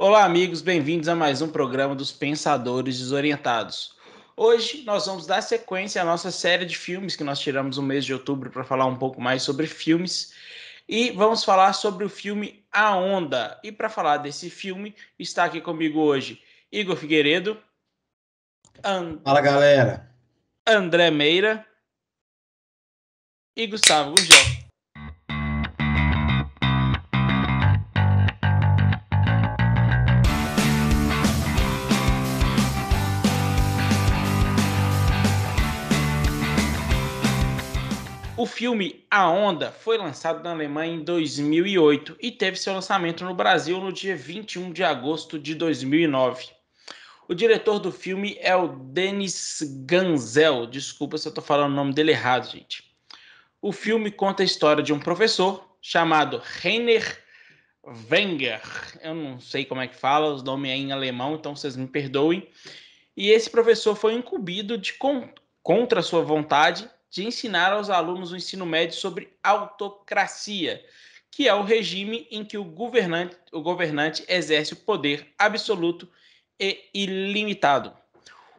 Olá, amigos, bem-vindos a mais um programa dos Pensadores Desorientados. Hoje nós vamos dar sequência à nossa série de filmes que nós tiramos no mês de outubro para falar um pouco mais sobre filmes. E vamos falar sobre o filme A Onda. E para falar desse filme, está aqui comigo hoje Igor Figueiredo. And... Fala, galera. André Meira. E Gustavo Gurgel. Filme A Onda foi lançado na Alemanha em 2008 e teve seu lançamento no Brasil no dia 21 de agosto de 2009. O diretor do filme é o Denis Ganzel. Desculpa se eu estou falando o nome dele errado, gente. O filme conta a história de um professor chamado Rainer Wenger. Eu não sei como é que fala, os nomes é em alemão, então vocês me perdoem. E esse professor foi incumbido de, contra sua vontade, de ensinar aos alunos do ensino médio sobre autocracia, que é o regime em que o governante, o governante exerce o poder absoluto e ilimitado.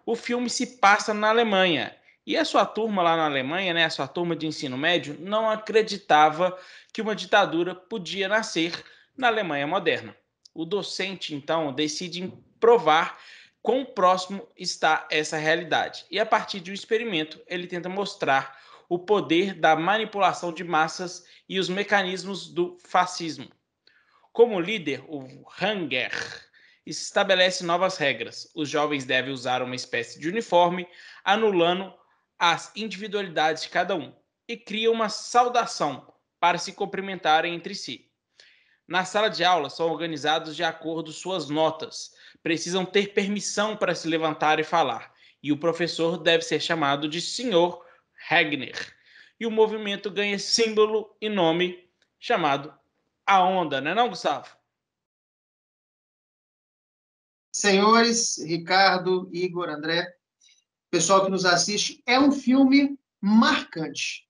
O filme se passa na Alemanha e a sua turma lá na Alemanha, né, a sua turma de ensino médio, não acreditava que uma ditadura podia nascer na Alemanha moderna. O docente, então, decide provar quão próximo está essa realidade. E a partir de um experimento, ele tenta mostrar o poder da manipulação de massas e os mecanismos do fascismo. Como líder, o Hanger estabelece novas regras. Os jovens devem usar uma espécie de uniforme, anulando as individualidades de cada um, e cria uma saudação para se cumprimentarem entre si. Na sala de aula são organizados de acordo suas notas, precisam ter permissão para se levantar e falar, e o professor deve ser chamado de Sr. Hagner. E o movimento ganha símbolo e nome chamado A Onda, não é não, Gustavo? Senhores, Ricardo, Igor, André, pessoal que nos assiste, é um filme marcante.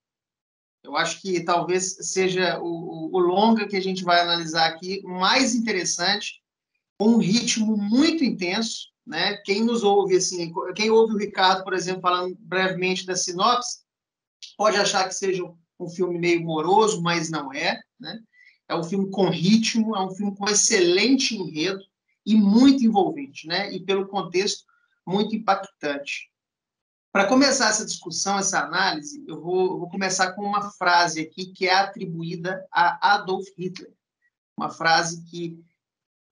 Eu acho que talvez seja o, o longa que a gente vai analisar aqui mais interessante um ritmo muito intenso, né? Quem nos ouve assim, quem ouve o Ricardo, por exemplo, falando brevemente da sinopse, pode achar que seja um filme meio moroso, mas não é, né? É um filme com ritmo, é um filme com excelente enredo e muito envolvente, né? E pelo contexto muito impactante. Para começar essa discussão, essa análise, eu vou, eu vou começar com uma frase aqui que é atribuída a Adolf Hitler, uma frase que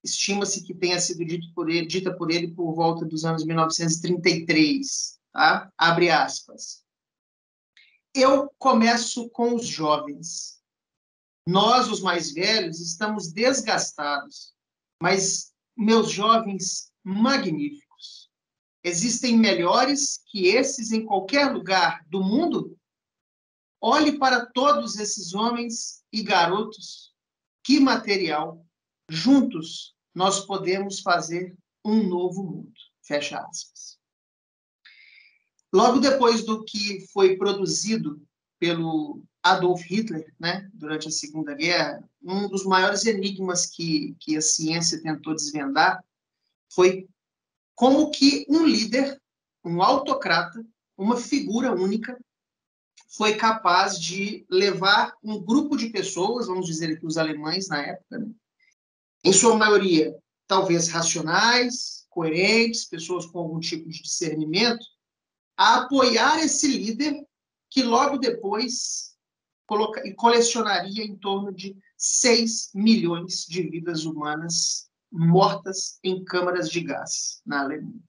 estima-se que tenha sido dito por ele, dita por ele por volta dos anos 1933. Tá? Abre aspas. Eu começo com os jovens. Nós, os mais velhos, estamos desgastados, mas meus jovens magníficos. Existem melhores que esses em qualquer lugar do mundo? Olhe para todos esses homens e garotos. Que material! Juntos nós podemos fazer um novo mundo. Fecha aspas. Logo depois do que foi produzido pelo Adolf Hitler, né, durante a Segunda Guerra, um dos maiores enigmas que, que a ciência tentou desvendar foi como que um líder, um autocrata, uma figura única, foi capaz de levar um grupo de pessoas, vamos dizer aqui os alemães na época, né, em sua maioria, talvez racionais, coerentes, pessoas com algum tipo de discernimento, a apoiar esse líder que logo depois coloca, colecionaria em torno de 6 milhões de vidas humanas mortas em câmaras de gás na Alemanha.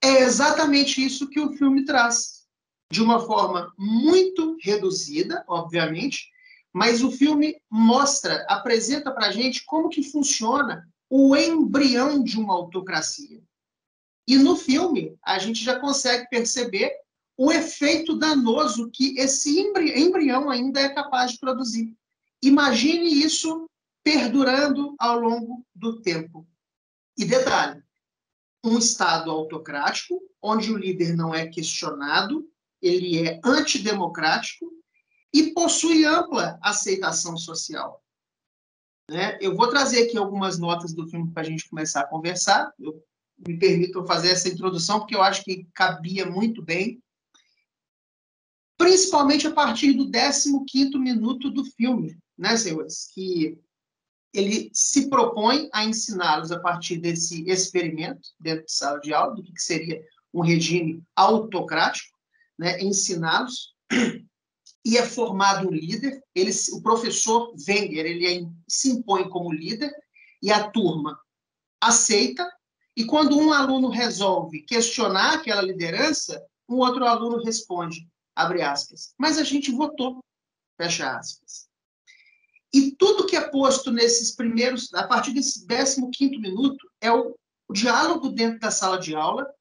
É exatamente isso que o filme traz, de uma forma muito reduzida, obviamente, mas o filme mostra, apresenta para a gente como que funciona o embrião de uma autocracia. E no filme, a gente já consegue perceber o efeito danoso que esse embrião ainda é capaz de produzir. Imagine isso perdurando ao longo do tempo. E detalhe: um Estado autocrático, onde o líder não é questionado, ele é antidemocrático e possui ampla aceitação social. Né? Eu vou trazer aqui algumas notas do filme para a gente começar a conversar. Eu me permito fazer essa introdução porque eu acho que cabia muito bem, principalmente a partir do 15 minuto do filme, né, senhores? Que ele se propõe a ensiná-los a partir desse experimento dentro de sala de aula, do que seria um regime autocrático, né, ensiná-los e é formado um líder. Ele, o professor Wenger ele é, se impõe como líder e a turma aceita. E quando um aluno resolve questionar aquela liderança, um outro aluno responde, abre aspas, mas a gente votou, fecha aspas. E tudo que é posto nesses primeiros, a partir desse 15 minuto, é o, o diálogo dentro da sala de aula,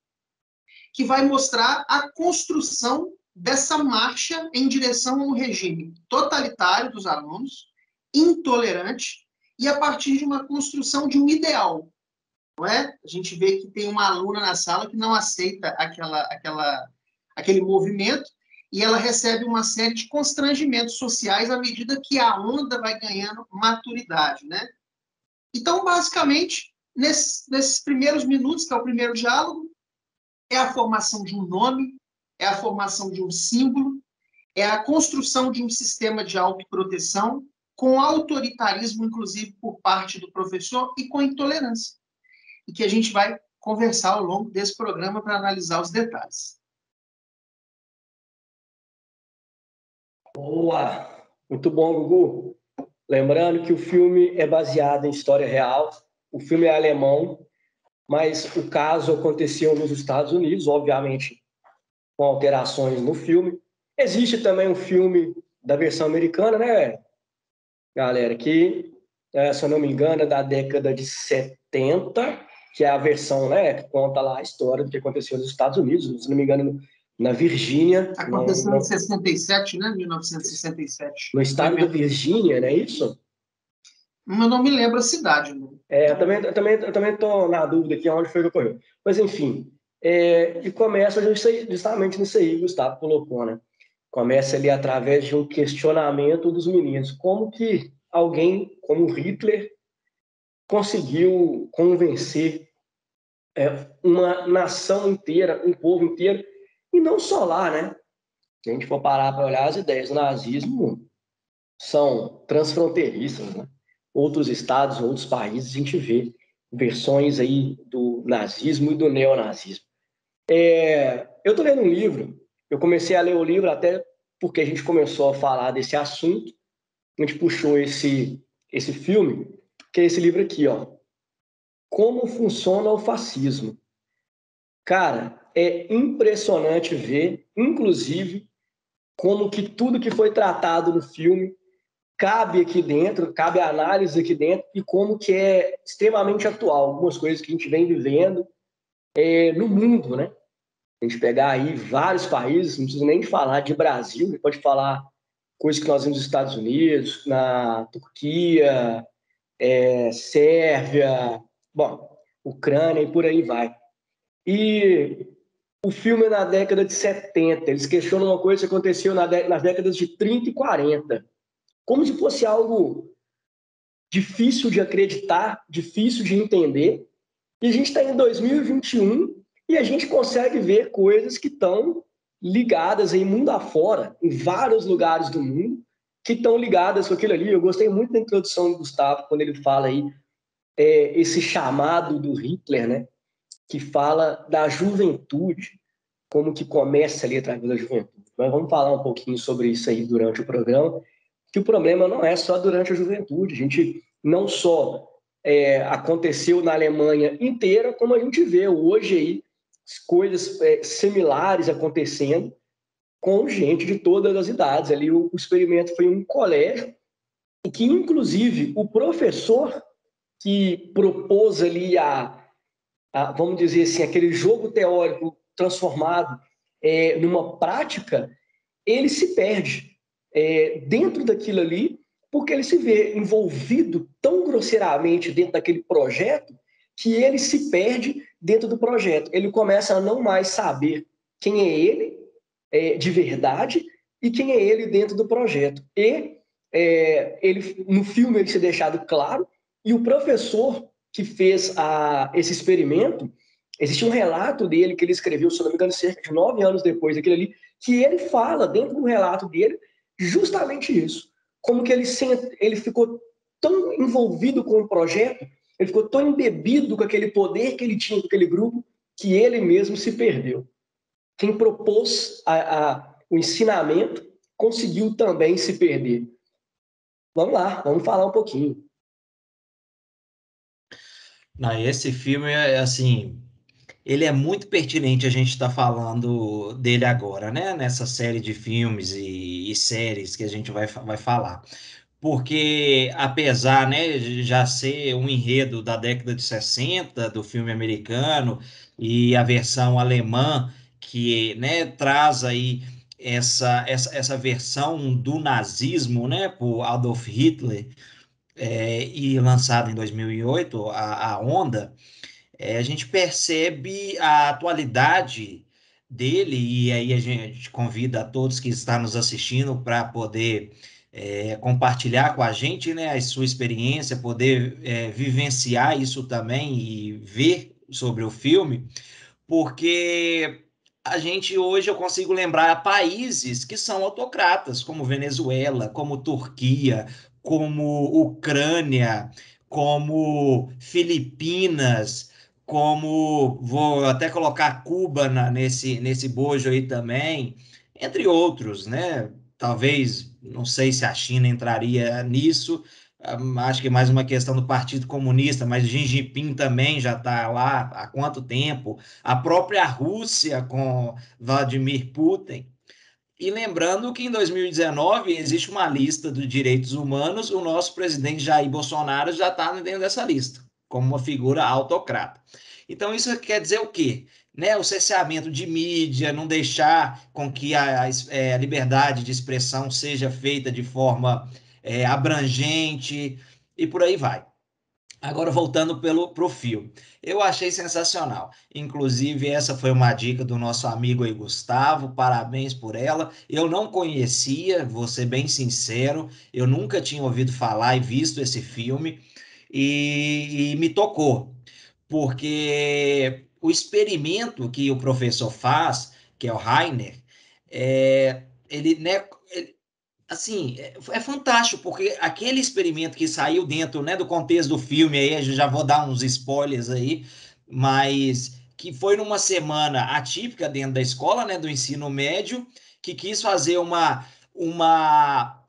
que vai mostrar a construção dessa marcha em direção a um regime totalitário dos alunos, intolerante, e a partir de uma construção de um ideal. Não é? A gente vê que tem uma aluna na sala que não aceita aquela, aquela, aquele movimento e ela recebe uma série de constrangimentos sociais à medida que a onda vai ganhando maturidade, né? Então, basicamente, nesses, nesses primeiros minutos, que é o primeiro diálogo, é a formação de um nome, é a formação de um símbolo, é a construção de um sistema de autoproteção com autoritarismo, inclusive, por parte do professor e com intolerância. E que a gente vai conversar ao longo desse programa para analisar os detalhes. Boa! Muito bom, Gugu. Lembrando que o filme é baseado em história real, o filme é alemão, mas o caso aconteceu nos Estados Unidos, obviamente com alterações no filme. Existe também um filme da versão americana, né, galera? Que, é, se eu não me engano, é da década de 70, que é a versão, né, que conta lá a história do que aconteceu nos Estados Unidos, se não me engano, na Virgínia. Aconteceu no, em 67, né? 1967. No estado da Virgínia, não é isso? Eu não me lembro a cidade. Né? É, eu também, eu também, eu também estou na dúvida aqui onde foi que ocorreu. Mas, enfim, é, e começa justamente nisso aí Gustavo colocou, né? Começa ali através de um questionamento dos meninos. Como que alguém como Hitler conseguiu convencer é, uma nação inteira, um povo inteiro, e não só lá, né? Se a gente for parar para olhar as ideias do nazismo, são transfronteiriças, né? Outros estados, outros países, a gente vê versões aí do nazismo e do neonazismo. É, eu estou lendo um livro, eu comecei a ler o livro até porque a gente começou a falar desse assunto, a gente puxou esse, esse filme, que é esse livro aqui, ó. Como funciona o fascismo. Cara, é impressionante ver, inclusive, como que tudo que foi tratado no filme cabe aqui dentro, cabe a análise aqui dentro e como que é extremamente atual, algumas coisas que a gente vem vivendo é, no mundo, né? A gente pegar aí vários países, não precisa nem falar de Brasil, pode falar coisas que nós vimos nos Estados Unidos, na Turquia, é, Sérvia, bom, Ucrânia e por aí vai. E o filme é na década de 70, eles questionam uma coisa que aconteceu na nas décadas de 30 e 40, como se fosse algo difícil de acreditar, difícil de entender, e a gente está em 2021 e a gente consegue ver coisas que estão ligadas em mundo afora, em vários lugares do mundo, que estão ligadas com aquilo ali. Eu gostei muito da introdução do Gustavo, quando ele fala aí é, esse chamado do Hitler, né? Que fala da juventude, como que começa ali através da juventude. Mas vamos falar um pouquinho sobre isso aí durante o programa, que o problema não é só durante a juventude. A gente não só é, aconteceu na Alemanha inteira, como a gente vê hoje aí coisas é, similares acontecendo com gente de todas as idades. Ali o, o experimento foi um colégio e que, inclusive, o professor que propôs ali a, a vamos dizer assim, aquele jogo teórico transformado é, numa prática, ele se perde é, dentro daquilo ali porque ele se vê envolvido tão grosseiramente dentro daquele projeto que ele se perde dentro do projeto. Ele começa a não mais saber quem é ele é, de verdade e quem é ele dentro do projeto. E é, ele, no filme ele se deixado claro, e o professor que fez a, esse experimento, existe um relato dele que ele escreveu, se não me engano, cerca de nove anos depois daquele ali, que ele fala dentro do relato dele justamente isso. Como que ele, ele ficou tão envolvido com o projeto, ele ficou tão embebido com aquele poder que ele tinha com aquele grupo, que ele mesmo se perdeu. Quem propôs a, a, o ensinamento conseguiu também se perder. Vamos lá, vamos falar um pouquinho. Não, esse filme é assim, ele é muito pertinente a gente estar tá falando dele agora, né? Nessa série de filmes e, séries que a gente vai, vai falar. Porque, apesar né, já ser um enredo da década de 60, do filme americano, e a versão alemã, que né, traz aí essa, essa, essa versão do nazismo, né, por Adolf Hitler, é, e lançado em 2008, a, a Onda, é, a gente percebe a atualidade dele, e aí a gente convida a todos que estão nos assistindo para poder é, compartilhar com a gente né, a sua experiência, poder é, vivenciar isso também e ver sobre o filme, porque a gente hoje eu consigo lembrar países que são autocratas, como Venezuela, como Turquia, como Ucrânia, como Filipinas, como vou até colocar Cuba na, nesse, nesse bojo aí também, entre outros, né? Talvez, não sei se a China entraria nisso, acho que é mais uma questão do Partido Comunista, mas Xi Jinping também já está lá há quanto tempo? A própria Rússia com Vladimir Putin. E lembrando que em 2019 existe uma lista dos direitos humanos, o nosso presidente Jair Bolsonaro já está dentro dessa lista, como uma figura autocrata. Então, isso quer dizer o quê? Né, o cerceamento de mídia, não deixar com que a, a, é, liberdade de expressão seja feita de forma é, abrangente e por aí vai. Agora, voltando para o filme. Eu achei sensacional. Inclusive, essa foi uma dica do nosso amigo aí, Gustavo. Parabéns por ela. Eu não conhecia, vou ser bem sincero, eu nunca tinha ouvido falar e visto esse filme. E, e me tocou, porque o experimento que o professor faz, que é o Rainer, é, ele, né, assim, é, é, fantástico, porque aquele experimento que saiu dentro né, do contexto do filme, aí, eu já vou dar uns spoilers aí, mas que foi numa semana atípica dentro da escola, né, do ensino médio, que quis fazer uma, uma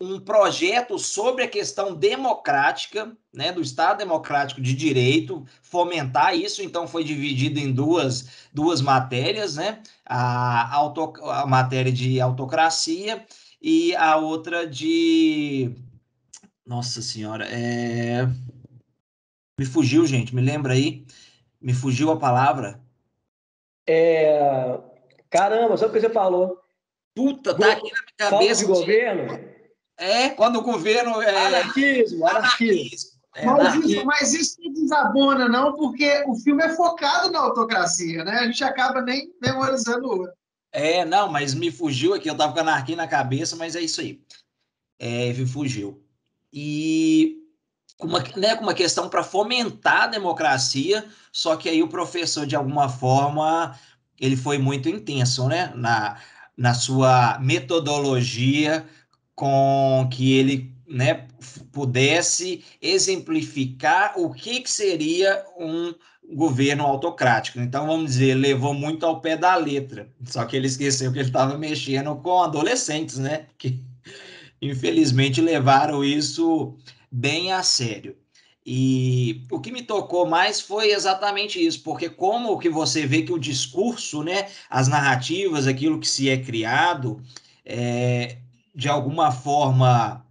um projeto sobre a questão democrática, né, do Estado Democrático de Direito, fomentar isso, então foi dividido em duas, duas matérias, né, a, auto, a matéria de autocracia e a outra de. Nossa Senhora, é... me fugiu, gente, me lembra aí? Me fugiu a palavra. É... Caramba, sabe o que você falou? Puta, tá aqui na minha cabeça. de governo? É, quando o governo. É... Anarquismo, anarquismo. É, mas, isso, mas isso não desabona, não, porque o filme é focado na autocracia, né? A gente acaba nem memorizando o outro. É, não, mas me fugiu aqui, eu tava com anarquia na cabeça, mas é isso aí. É, me fugiu. E com uma, né, com uma questão para fomentar a democracia, só que aí o professor, de alguma forma, ele foi muito intenso, né? Na, na sua metodologia com que ele né, pudesse exemplificar o que, que seria um governo autocrático. Então, vamos dizer, levou muito ao pé da letra. Só que ele esqueceu que ele estava mexendo com adolescentes, né? Que infelizmente levaram isso bem a sério. E o que me tocou mais foi exatamente isso, porque como que você vê que o discurso, né, as narrativas, aquilo que se é criado, é, de alguma forma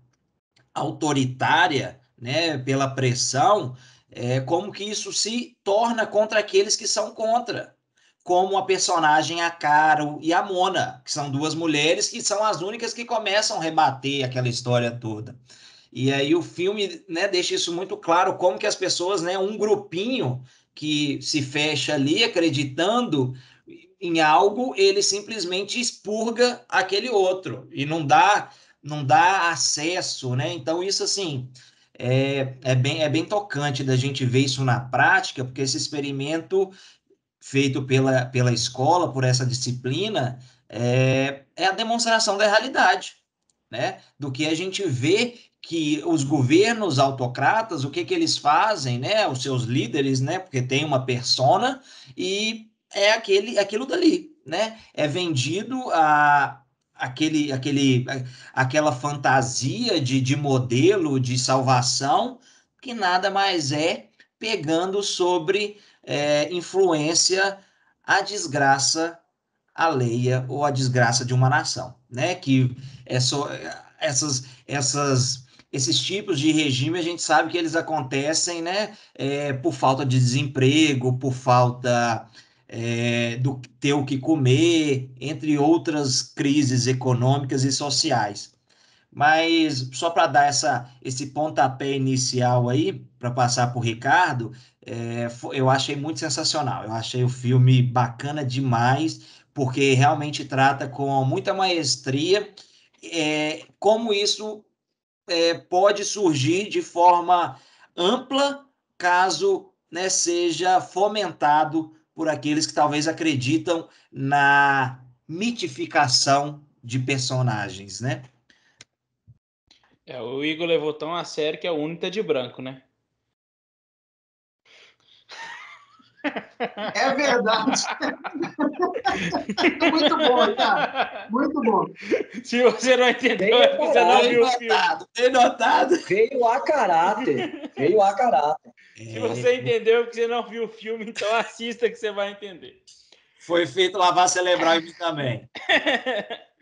autoritária, né, pela pressão, é, como que isso se torna contra aqueles que são contra, como a personagem a Caro e a Mona, que são duas mulheres que são as únicas que começam a rebater aquela história toda. E aí o filme né, deixa isso muito claro, como que as pessoas, né, um grupinho que se fecha ali acreditando em algo, ele simplesmente expurga aquele outro e não dá não dá acesso, né? Então, isso, assim, é, é, bem, é bem tocante da gente ver isso na prática, porque esse experimento feito pela, pela escola, por essa disciplina, é, é a demonstração da realidade, né? Do que a gente vê que os governos autocratas, o que que eles fazem, né? Os seus líderes, né? Porque tem uma persona e é aquele, aquilo dali, né? É vendido a aquele, aquele, aquela fantasia de, de modelo de salvação que nada mais é pegando sobre é, influência a desgraça alheia ou a desgraça de uma nação, né? Que é só, essas, essas, esses tipos de regime a gente sabe que eles acontecem, né? É, por falta de desemprego, por falta é, do ter o que comer, entre outras crises econômicas e sociais. Mas só para dar essa, esse pontapé inicial aí, para passar para o Ricardo, é, eu achei muito sensacional. Eu achei o filme bacana demais, porque realmente trata com muita maestria é, como isso é, pode surgir de forma ampla, caso né, seja fomentado por aqueles que talvez acreditam na mitificação de personagens, né? É, o Igor levou tão a sério que é o único de branco, né? É verdade. Muito bom, cara. Muito bom. Se você não entendeu, é porque você não viu o filme. Tem notado. Veio a caráter. Veio a caráter. Se você entendeu, é porque você não viu o filme, então assista que você vai entender. Foi feito lavar cerebral em mim também.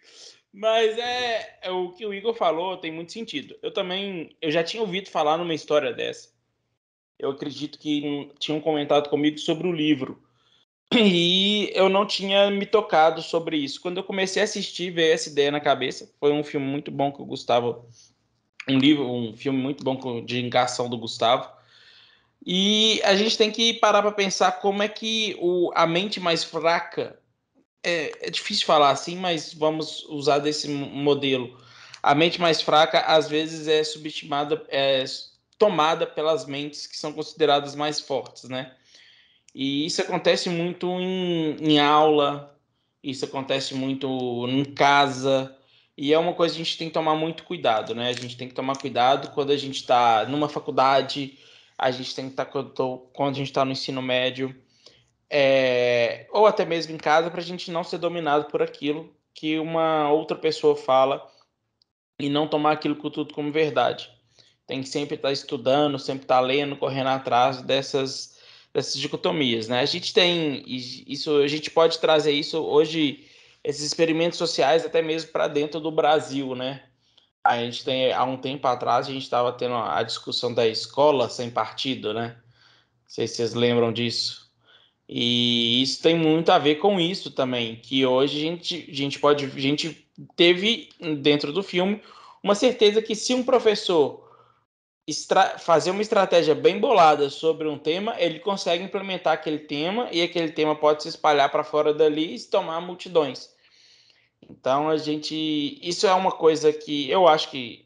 Mas é, é, o que o Igor falou tem muito sentido. Eu também, eu já tinha ouvido falar numa história dessa. Eu acredito que tinham comentado comigo sobre o livro. E eu não tinha me tocado sobre isso. Quando eu comecei a assistir, veio essa ideia na cabeça. Foi um filme muito bom que o Gustavo. Um livro, um filme muito bom de engação do Gustavo. E a gente tem que parar para pensar como é que o, a mente mais fraca. É, é difícil falar assim, mas vamos usar desse modelo. A mente mais fraca, às vezes, é subestimada, é tomada pelas mentes que são consideradas mais fortes, né? E isso acontece muito em, em aula, isso acontece muito em casa, e é uma coisa que a gente tem que tomar muito cuidado, né? A gente tem que tomar cuidado quando a gente está numa faculdade, a gente tem que estar tá, quando, quando a gente está no ensino médio, é, ou até mesmo em casa, para a gente não ser dominado por aquilo que uma outra pessoa fala e não tomar aquilo tudo como verdade. Tem que sempre estar tá estudando, sempre estar tá lendo, correndo atrás dessas dessas dicotomias, né? A gente tem isso, a gente pode trazer isso hoje esses experimentos sociais até mesmo para dentro do Brasil, né? A gente tem há um tempo atrás a gente estava tendo a discussão da escola sem partido, né? Não sei se vocês lembram disso. E isso tem muito a ver com isso também, que hoje a gente, a gente pode, a gente teve dentro do filme uma certeza que se um professor fazer uma estratégia bem bolada sobre um tema, ele consegue implementar aquele tema e aquele tema pode se espalhar para fora dali e se tomar multidões. Então a gente, isso é uma coisa que eu acho que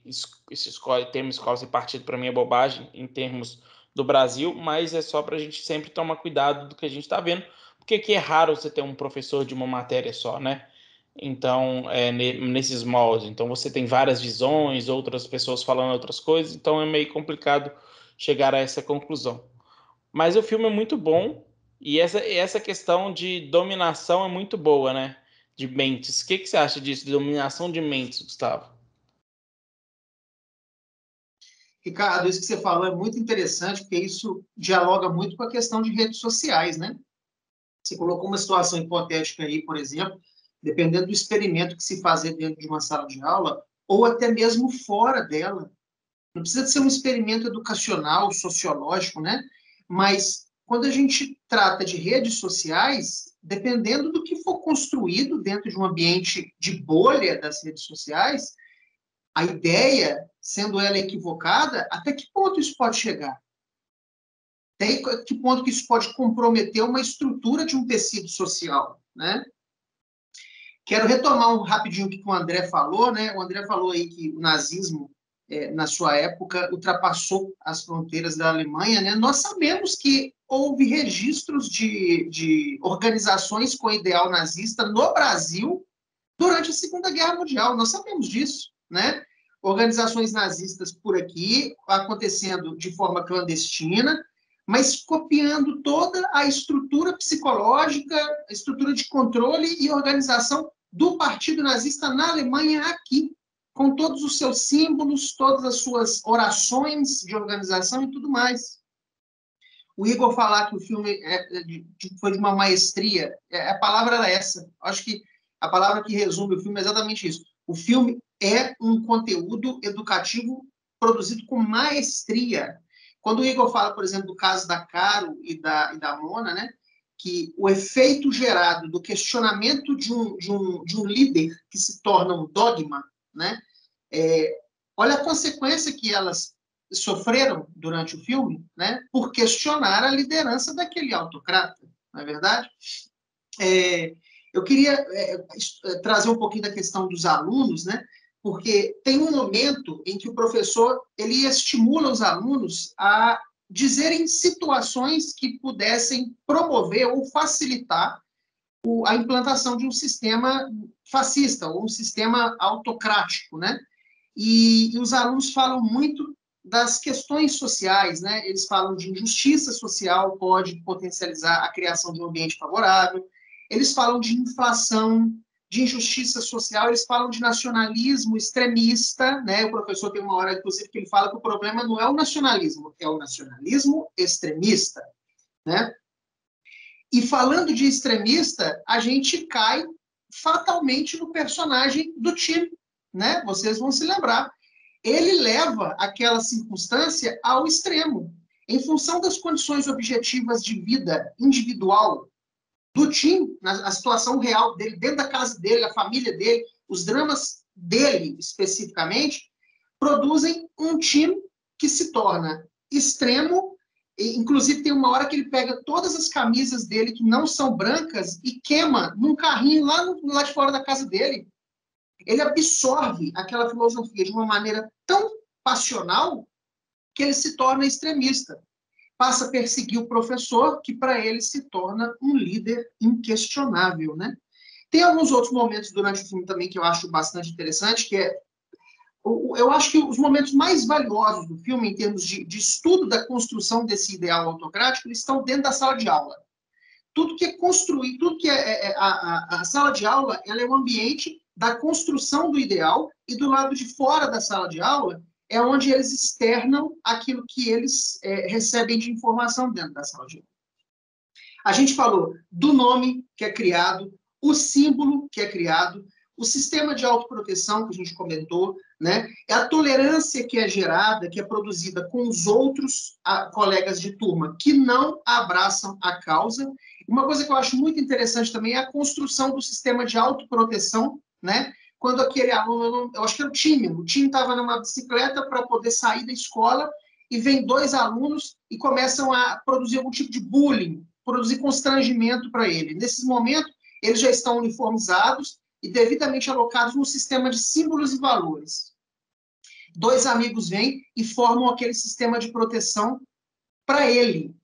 esse escola, termo escola sem partido para mim é bobagem em termos do Brasil, mas é só para a gente sempre tomar cuidado do que a gente está vendo, porque aqui é raro você ter um professor de uma matéria só, né? Então, é, nesses moldes. Então, você tem várias visões, outras pessoas falando outras coisas, então é meio complicado chegar a essa conclusão. Mas o filme é muito bom e essa, essa questão de dominação é muito boa, né? De mentes. O que, que você acha disso, de dominação de mentes, Gustavo? Ricardo, isso que você falou é muito interessante, porque isso dialoga muito com a questão de redes sociais, né? Você colocou uma situação hipotética aí, por exemplo, dependendo do experimento que se fazer dentro de uma sala de aula, ou até mesmo fora dela. Não precisa ser um experimento educacional, sociológico, né? Mas quando a gente trata de redes sociais, dependendo do que for construído dentro de um ambiente de bolha das redes sociais, a ideia, sendo ela equivocada, até que ponto isso pode chegar? Até que ponto que isso pode comprometer uma estrutura de um tecido social, né? Quero retomar um rapidinho o que o André falou, né? O André falou aí que o nazismo, é, na sua época, ultrapassou as fronteiras da Alemanha, né? Nós sabemos que houve registros de, de organizações com ideal nazista no Brasil durante a Segunda Guerra Mundial. Nós sabemos disso, né? Organizações nazistas por aqui, acontecendo de forma clandestina, mas copiando toda a estrutura psicológica, a estrutura de controle e organização do Partido Nazista na Alemanha aqui, com todos os seus símbolos, todas as suas orações de organização e tudo mais. O Igor falar que o filme é, é foi de uma maestria, é, a palavra era essa. Acho que a palavra que resume o filme é exatamente isso. O filme é um conteúdo educativo produzido com maestria. Quando o Igor fala, por exemplo, do caso da Caro e da, e da Mona, né, que o efeito gerado do questionamento de um, de um, de um líder que se torna um dogma, né, é, olha a consequência que elas sofreram durante o filme, né, por questionar a liderança daquele autocrata, não é verdade? É, eu queria é, é, trazer um pouquinho da questão dos alunos, né? Porque tem um momento em que o professor ele estimula os alunos a dizerem situações que pudessem promover ou facilitar o, a implantação de um sistema fascista ou um sistema autocrático, né? E, e os alunos falam muito das questões sociais, né? Eles falam de injustiça social pode potencializar a criação de um ambiente favorável eles falam de inflação, de injustiça social, eles falam de nacionalismo extremista, né? O professor tem uma hora, inclusive, que ele fala que o problema não é o nacionalismo, é o nacionalismo extremista, né? E falando de extremista, a gente cai fatalmente no personagem do time, né? Vocês vão se lembrar. Ele leva aquela circunstância ao extremo, em função das condições objetivas de vida individual do Tim, a situação real dele, dentro da casa dele, a família dele, os dramas dele especificamente, produzem um time que se torna extremo. E, inclusive, tem uma hora que ele pega todas as camisas dele que não são brancas e queima num carrinho lá, no, lá de fora da casa dele. Ele absorve aquela filosofia de uma maneira tão passional que ele se torna extremista passa a perseguir o professor, que para ele se torna um líder inquestionável, né? Tem alguns outros momentos durante o filme também que eu acho bastante interessante, que é eu acho que os momentos mais valiosos do filme, em termos de, de estudo da construção desse ideal autocrático, estão dentro da sala de aula. Tudo que é construir, tudo que é, é, é a, a, sala de aula, ela é o ambiente da construção do ideal e do lado de fora da sala de aula é onde eles externam aquilo que eles é, recebem de informação dentro da sala de aula. A gente falou do nome que é criado, o símbolo que é criado, o sistema de autoproteção que a gente comentou, né? É a tolerância que é gerada, que é produzida com os outros a, colegas de turma que não abraçam a causa. Uma coisa que eu acho muito interessante também é a construção do sistema de autoproteção, né? Quando aquele aluno, eu acho que era o time, o time estava numa bicicleta para poder sair da escola e vem dois alunos e começam a produzir algum tipo de bullying, produzir constrangimento para ele. Nesses momentos, eles já estão uniformizados e devidamente alocados no sistema de símbolos e valores. Dois amigos vêm e formam aquele sistema de proteção para ele.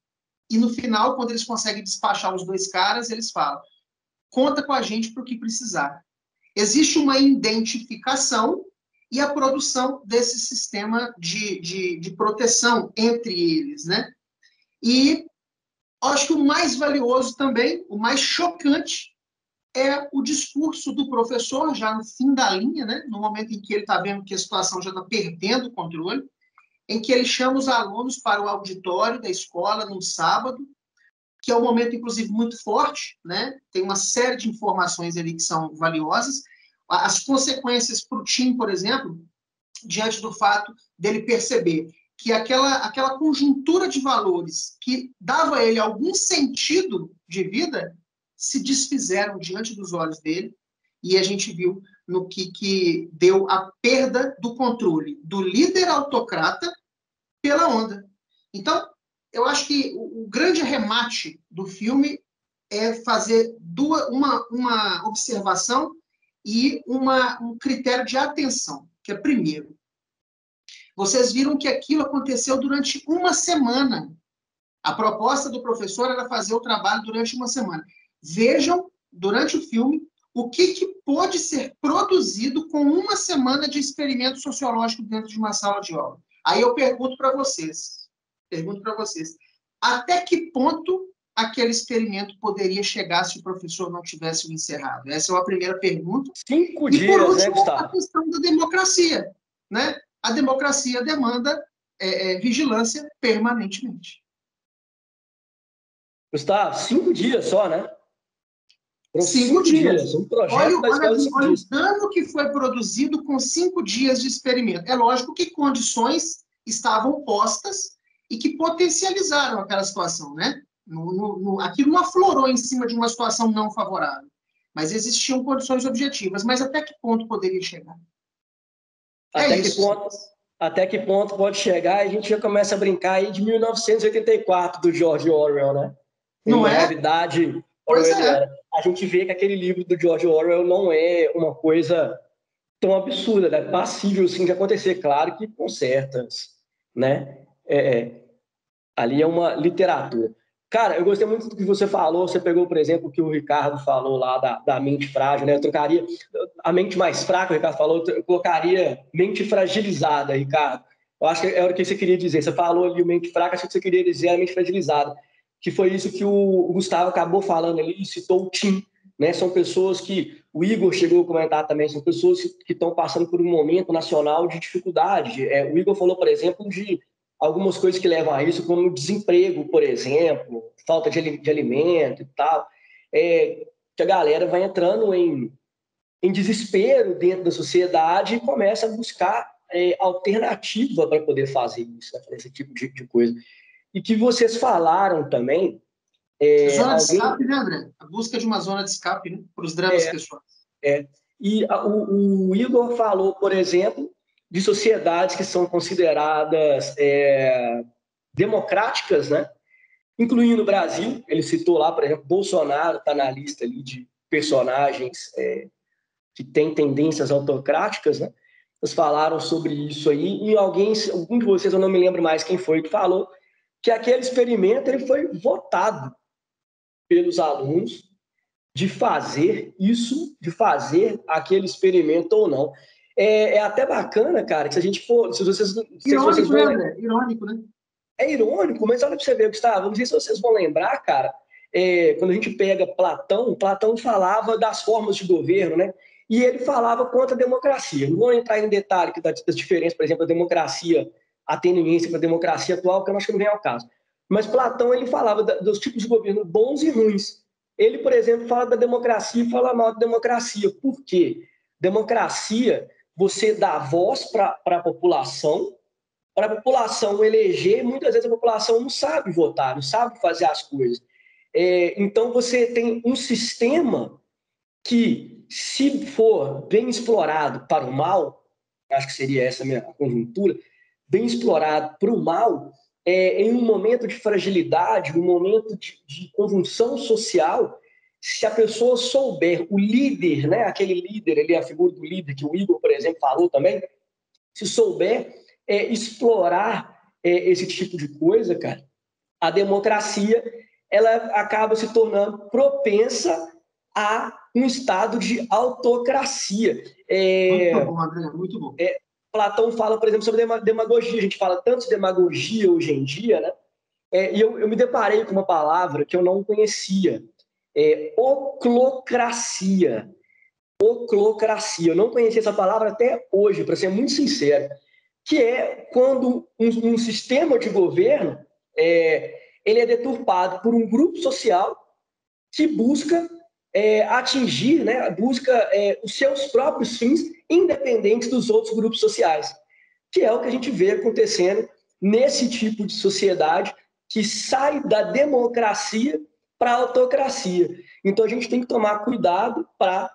E no final, quando eles conseguem despachar os dois caras, eles falam: conta com a gente para o que precisar. Existe uma identificação e a produção desse sistema de, de, de proteção entre eles, né? E acho que o mais valioso também, o mais chocante, é o discurso do professor, já no fim da linha, né? no momento em que ele está vendo que a situação já está perdendo o controle, em que ele chama os alunos para o auditório da escola num sábado que é um momento, inclusive, muito forte, né? Tem uma série de informações ali que são valiosas. As consequências para o Tim, por exemplo, diante do fato dele perceber que aquela, aquela conjuntura de valores que dava a ele algum sentido de vida se desfizeram diante dos olhos dele e a gente viu no que, que deu a perda do controle do líder autocrata pela onda. Então, eu acho que o, o grande remate do filme é fazer duas, uma, uma observação e uma, um critério de atenção, que é primeiro. Vocês viram que aquilo aconteceu durante uma semana. A proposta do professor era fazer o trabalho durante uma semana. Vejam, durante o filme, o que, que pode ser produzido com uma semana de experimento sociológico dentro de uma sala de aula. Aí eu pergunto para vocês, pergunto para vocês, até que ponto aquele experimento poderia chegar se o professor não tivesse o encerrado? Essa é a primeira pergunta. Cinco e, dias, por último, né, a questão da democracia. Né? A democracia demanda é, é, vigilância permanentemente. Gustavo, cinco dias só, né? cinco, cinco dias. dias. Um olha, olha o dano que foi produzido com cinco dias de experimento. É lógico que condições estavam postas e que potencializaram aquela situação, né? No, no, no, aquilo não aflorou em cima de uma situação não favorável, mas existiam condições objetivas. Mas até que ponto poderia chegar? É até, que ponto, até que ponto pode chegar? E a gente já começa a brincar aí de 1984 do George Orwell, né? Não é? Realidade, pois é. A gente vê que aquele livro do George Orwell não é uma coisa tão absurda, né? Passível, sim, de acontecer. Claro que com certas, né? É, é ali é uma literatura. Cara, eu gostei muito do que você falou. Você pegou, por exemplo, o que o Ricardo falou lá da, da mente frágil, né? Eu trocaria a mente mais fraca, o Ricardo falou, eu colocaria mente fragilizada, Ricardo. Eu acho que era o que você queria dizer. Você falou ali mente fraca, acho que você queria dizer a mente fragilizada. Que foi isso que o Gustavo acabou falando ali, citou o Tim. Né? São pessoas que o Igor chegou a comentar também, são pessoas que estão passando por um momento nacional de dificuldade. É, o Igor falou, por exemplo, de algumas coisas que levam a isso, como desemprego, por exemplo, falta de, de alimento e tal, é, que a galera vai entrando em, em desespero dentro da sociedade e começa a buscar é, alternativa para poder fazer isso, né, esse tipo de, de, coisa. E que vocês falaram também. É, zona alguém... de escape, né, André? A busca de uma zona de escape né, para os dramas é, pessoais. É. E a, o, o Igor falou, por exemplo, de sociedades que são consideradas é, democráticas, né? incluindo o Brasil. Ele citou lá, por exemplo, Bolsonaro está na lista ali de personagens é, que têm tendências autocráticas. Né? Eles falaram sobre isso aí e alguém, algum de vocês, eu não me lembro mais quem foi, que falou que aquele experimento ele foi votado pelos alunos de fazer isso, de fazer aquele experimento ou não. É, é, até bacana, cara, que se a gente for. Se vocês, irônico, se vocês vão, né? Irônico, né? É irônico, mas olha para você ver, Gustavo, não sei se vocês vão lembrar, cara, é, quando a gente pega Platão, Platão falava das formas de governo, né? E ele falava contra a democracia. Não vou entrar em detalhe das diferenças, por exemplo, da democracia ateniense para a democracia atual, que eu acho que não vem ao caso. Mas Platão ele falava dos tipos de governo bons e ruins. Ele, por exemplo, fala da democracia e fala mal da democracia. Por quê? Democracia você dá voz para a população, para a população eleger, muitas vezes a população não sabe votar, não sabe fazer as coisas. É, então você tem um sistema que, se for bem explorado para o mal, acho que seria essa a minha conjuntura, bem explorado para o mal, é, em um momento de fragilidade, um momento de, de conjunção social, se a pessoa souber, o líder, né, aquele líder, ele é a figura do líder que o Igor, por exemplo, falou também, se souber é, explorar é, esse tipo de coisa, cara, a democracia ela acaba se tornando propensa a um estado de autocracia. É, muito bom, André, muito bom. É, Platão fala, por exemplo, sobre demagogia. A gente fala tanto de demagogia hoje em dia, né? É, e eu, eu me deparei com uma palavra que eu não conhecia, é oclocracia. Oclocracia. Eu não conhecia essa palavra até hoje, para ser muito sincero. Que é quando um, um sistema de governo é, ele é deturpado por um grupo social que busca é, atingir, né, busca é, os seus próprios fins, independentes dos outros grupos sociais. Que é o que a gente vê acontecendo nesse tipo de sociedade que sai da democracia para a autocracia. Então a gente tem que tomar cuidado para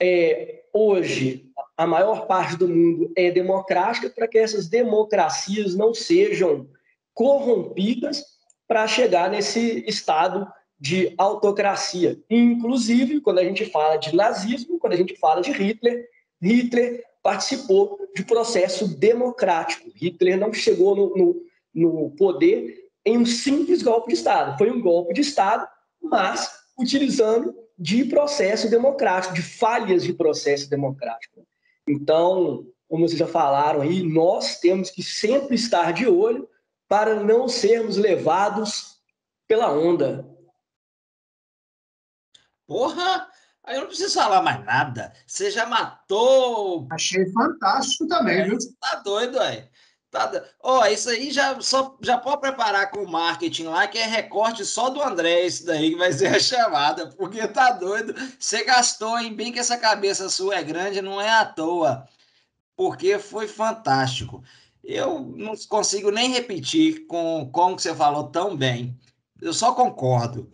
é, hoje a maior parte do mundo é democrática para que essas democracias não sejam corrompidas para chegar nesse estado de autocracia. Inclusive, quando a gente fala de nazismo, quando a gente fala de Hitler, Hitler participou de processo democrático. Hitler não chegou no, no, no poder em um simples golpe de Estado. Foi um golpe de Estado, mas utilizando de processo democrático, de falhas de processo democrático. Então, como vocês já falaram aí, nós temos que sempre estar de olho para não sermos levados pela onda. Porra! Aí eu não preciso falar mais nada. Você já matou. Achei fantástico também, é, viu? Você tá doido, aí. Tá, ó, isso aí já, só, já pode preparar com o marketing lá, que é recorte só do André, isso daí que vai ser a chamada, porque tá doido. Você gastou, hein? Bem que essa cabeça sua é grande, não é à toa, porque foi fantástico. Eu não consigo nem repetir com como que você falou tão bem. Eu só concordo.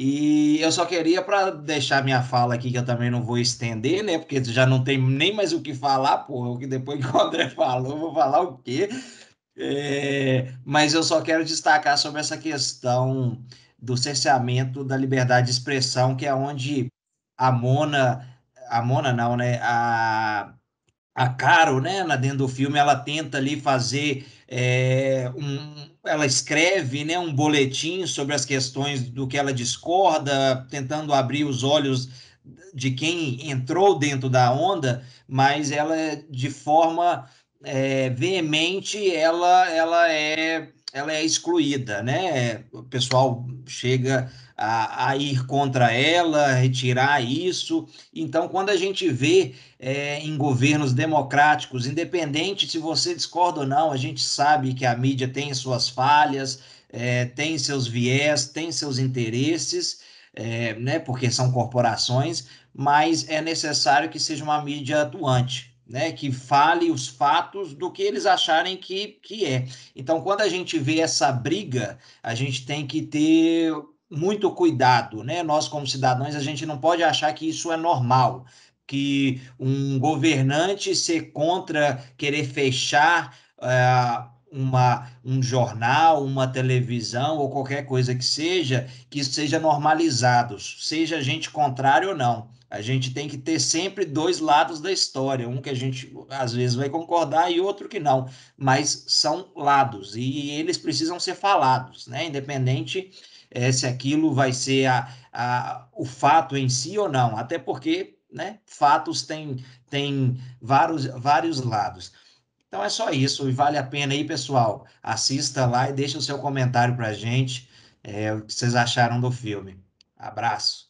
E eu só queria para deixar minha fala aqui, que eu também não vou estender, né? Porque já não tem nem mais o que falar, porra, que depois que o André falou, vou falar o quê? É, mas eu só quero destacar sobre essa questão do cerceamento da liberdade de expressão, que é onde a Mona, a Mona não, né? A, a Caro, né, dentro do filme, ela tenta ali fazer é, um, ela escreve né, um boletim sobre as questões do que ela discorda, tentando abrir os olhos de quem entrou dentro da onda, mas ela de forma é, veemente ela, ela é ela é excluída, né? O pessoal chega a, a, ir contra ela, retirar isso. Então, quando a gente vê é, em governos democráticos, independente se você discorda ou não, a gente sabe que a mídia tem suas falhas, é, tem seus viés, tem seus interesses, é, né? Porque são corporações, mas é necessário que seja uma mídia atuante né, que fale os fatos do que eles acharem que, que é. Então, quando a gente vê essa briga, a gente tem que ter muito cuidado, né? Nós, como cidadãos, a gente não pode achar que isso é normal, que um governante ser contra querer fechar uh, uma, um jornal, uma televisão ou qualquer coisa que seja, que seja normalizado, seja gente contrária ou não. A gente tem que ter sempre dois lados da história, um que a gente às vezes vai concordar e outro que não, mas são lados e eles precisam ser falados, né? Independente é, se aquilo vai ser a, a, o fato em si ou não, até porque né, fatos têm, têm vários, vários lados. Então é só isso, e vale a pena aí, pessoal. Assista lá e deixe o seu comentário para a gente, é, o que vocês acharam do filme. Abraço.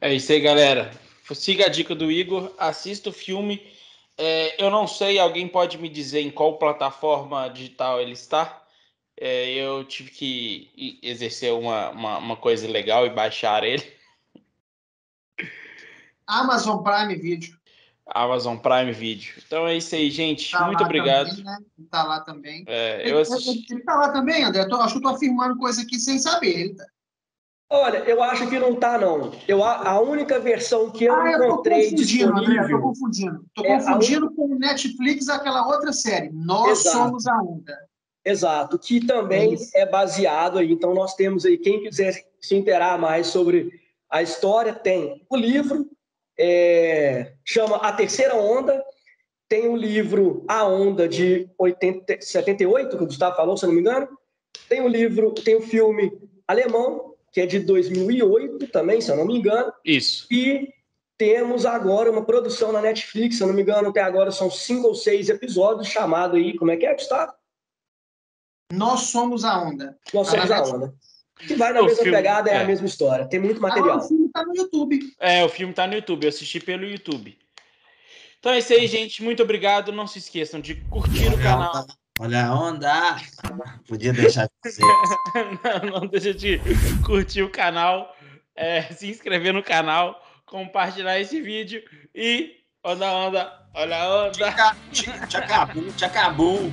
É isso aí, galera. Siga a dica do Igor, assista o filme. É, eu não sei, alguém pode me dizer em qual plataforma digital ele está? É, eu tive que exercer uma, uma, uma, coisa legal e baixar ele. Amazon Prime Video. Amazon Prime Video. Então é isso aí, gente. Tá Muito obrigado. Também, né? Tá lá também. É, eu assisti... ele, ele tá lá também, André? Tô, acho que eu tô afirmando coisa aqui sem saber. Ele tá... Olha, eu acho que não tá, não. Eu, a única versão que eu ah, encontrei eu disponível... André, tô confundindo. Tô é confundindo un... com o Netflix aquela outra série. Nós Exato. Somos a Onda. Exato, que também é, é baseado aí. Então, nós temos aí, quem quiser se interar mais sobre a história, tem o livro, é, chama A Terceira Onda, tem o livro A Onda de 80, 78, que o Gustavo falou, se eu não me engano, tem o livro, tem o filme alemão, que é de 2008 também, se eu não me engano. Isso. E temos agora uma produção na Netflix, se eu não me engano, até agora são cinco ou seis episódios, chamado aí, como é que é, Gustavo? Nós Somos a Onda. Nós Somos a Onda. Que vai na o mesma filme, pegada, é, é, a mesma história. Tem muito material. Ah, o filme tá no YouTube. É, o filme tá no YouTube. Eu assisti pelo YouTube. Então é isso aí, gente. Muito obrigado. Não se esqueçam de curtir o canal. Olha a onda! Podia deixar de ser. não, não deixa de curtir o canal, é, se inscrever no canal, compartilhar esse vídeo e onda, onda, olha a onda. Tchacabu, tchacabu.